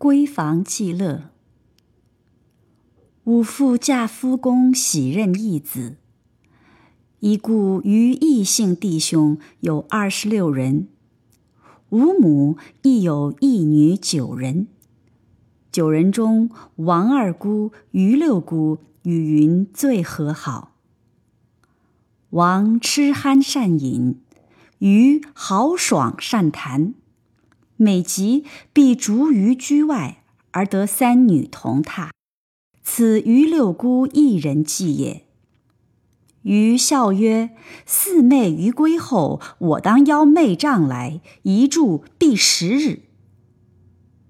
闺房记乐。吾父嫁夫公，喜任义子。已故余异姓弟兄有二十六人，吾母亦有一女九人。九人中，王二姑、余六姑与云最和好。王吃酣善饮，余豪爽善谈。每集必逐于居外，而得三女同榻。此余六姑一人计也。余笑曰：“四妹于归后，我当邀妹丈来，一住必十日。”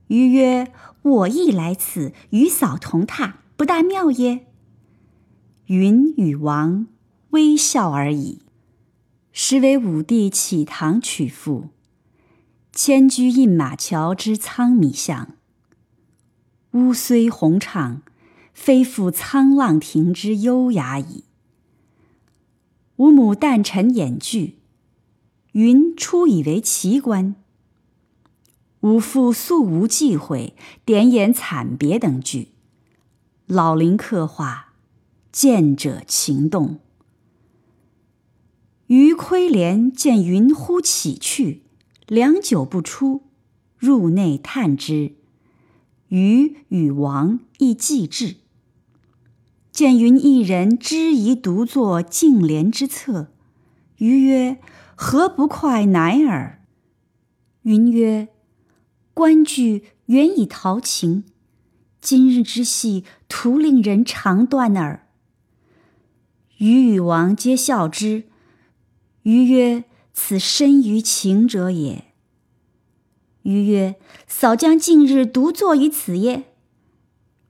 余曰：“我亦来此，与嫂同榻，不大妙耶？”云与王微笑而已。时为武帝起堂娶妇。迁居印马桥之苍米巷。屋虽宏畅，非复沧浪亭之优雅矣。吾母诞辰演剧，云初以为奇观。吾父素无忌讳，点演惨别等剧，老林刻画，见者情动。余窥帘见云忽起去。良久不出，入内探之，余与王亦既至。见云一人知疑独坐镜帘之侧，余曰：“何不快乃尔？”云曰：“观剧原以陶情，今日之戏徒令人肠断耳。”余与王皆笑之。余曰。此深于情者也。余曰：“嫂将近日独坐于此耶？”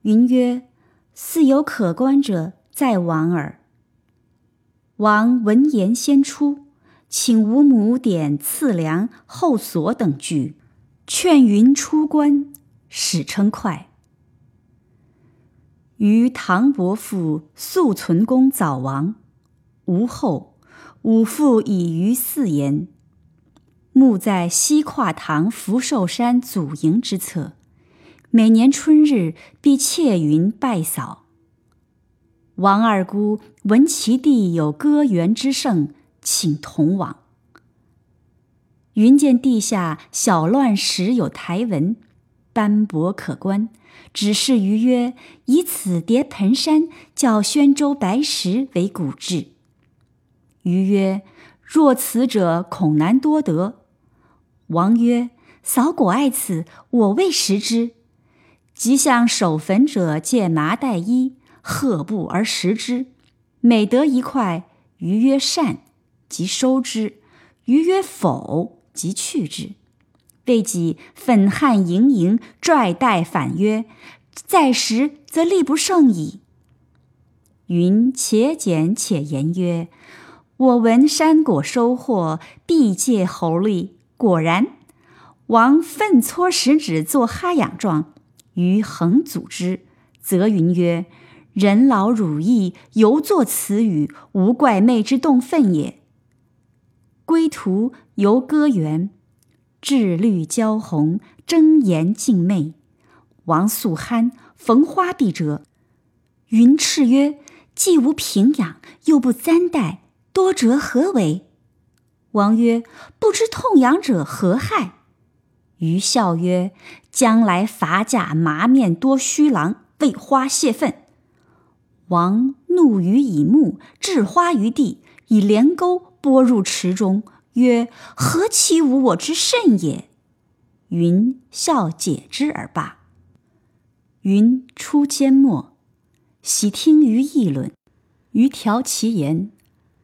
云曰：“似有可观者，在王耳。”王闻言先出，请吴母点《次良》《后所》等剧，劝云出关，使称快。于唐伯父肃存公早亡，无后。吾父以于四言，墓在西跨堂福寿山祖茔之侧。每年春日，必窃云拜扫。王二姑闻其弟有歌园之盛，请同往。云见地下小乱石有台文，斑驳可观，指示于曰：“以此叠盆山，叫宣州白石为古志。”余曰：“若此者，恐难多得。”王曰：“扫果爱此，我未食之。即向守坟者借麻袋衣、褐布而食之。每得一块，余曰善，即收之；余曰否，即去之。未几，愤汗盈盈，拽带反曰：‘再食，则力不胜矣。’云且简且言曰。”我闻山果收获，必借猴力。果然，王奋搓食指作哈痒状，于恒阻之，则云曰：“人老汝意，犹作此语，无怪昧之动愤也。”归途游歌园，至绿交红，争妍竞媚。王素酣，逢花必折。云叱曰：“既无平养，又不簪带。”多折何为？王曰：“不知痛痒者何害？”余笑曰：“将来伐甲麻面多虚郎，为花泄愤。”王怒于以木，掷花于地，以连钩拨入池中，曰：“何其无我之甚也！”云笑解之而罢。云出缄默，喜听于议论，余调其言。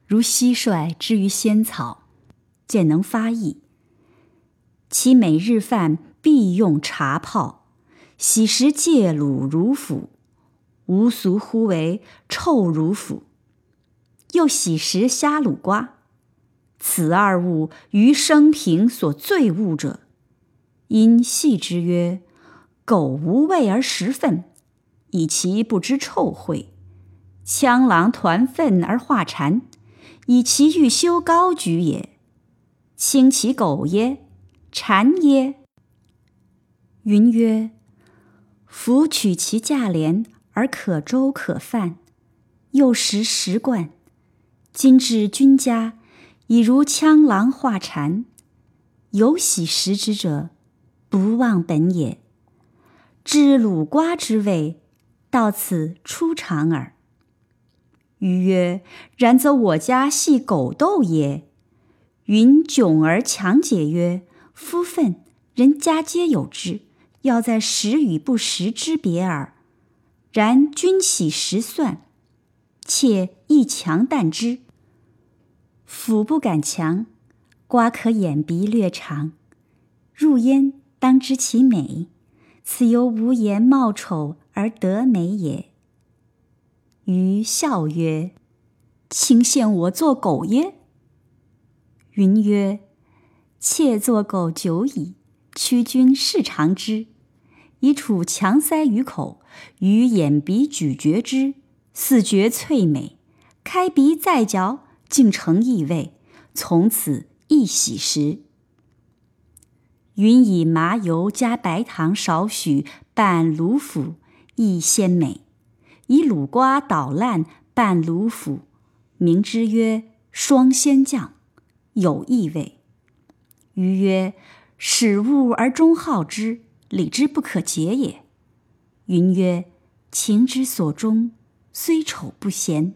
如蟋蟀之于仙草，见能发意。其每日饭必用茶泡，喜食芥卤如腐，吾俗呼为臭如腐。又喜食虾卤瓜，此二物于生平所最恶者。因戏之曰：“狗无味而食粪，以其不知臭秽；羌狼团粪而化蝉。”以其欲修高举也，轻其狗耶？蝉耶？云曰：夫取其价廉而可粥可饭，又食食惯。今至君家，已如羌狼化蝉。有喜食之者，不忘本也。知鲁瓜之味，到此出尝耳。余曰：“然则我家系狗斗也。”云窘而强解曰：“夫愤，人家皆有之，要在食与不食之别耳。然君喜食蒜，妾亦强淡之。斧不敢强，瓜可掩鼻略长。入焉当知其美，此由无言貌丑而得美也。”余笑曰：“卿羡我作狗耶？”云曰：“妾作狗久矣，屈君试尝之。以处强塞于口，于眼鼻咀嚼之，似觉脆美。开鼻再嚼，竟成异味。从此一喜食。”云以麻油加白糖少许，拌卤腐，亦鲜美。以鲁瓜捣烂，拌卤腐，名之曰双鲜酱。有异味。余曰：“始物而终好之，礼之不可解也。”云曰：“情之所终，虽丑不嫌。”